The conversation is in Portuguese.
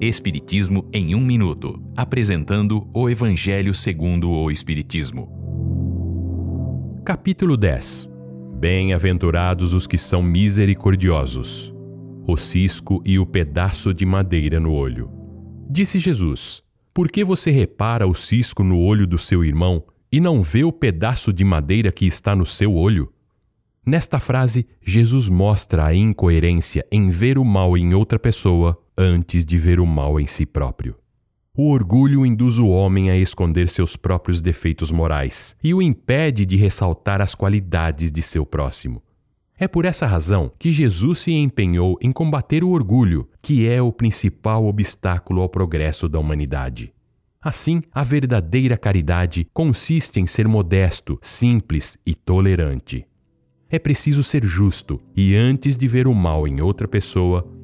Espiritismo em um minuto, apresentando o Evangelho segundo o Espiritismo. Capítulo 10. Bem-aventurados os que são misericordiosos. O cisco e o pedaço de madeira no olho. Disse Jesus: Por que você repara o cisco no olho do seu irmão e não vê o pedaço de madeira que está no seu olho? Nesta frase, Jesus mostra a incoerência em ver o mal em outra pessoa antes de ver o mal em si próprio. O orgulho induz o homem a esconder seus próprios defeitos morais e o impede de ressaltar as qualidades de seu próximo. É por essa razão que Jesus se empenhou em combater o orgulho, que é o principal obstáculo ao progresso da humanidade. Assim, a verdadeira caridade consiste em ser modesto, simples e tolerante. É preciso ser justo e, antes de ver o mal em outra pessoa,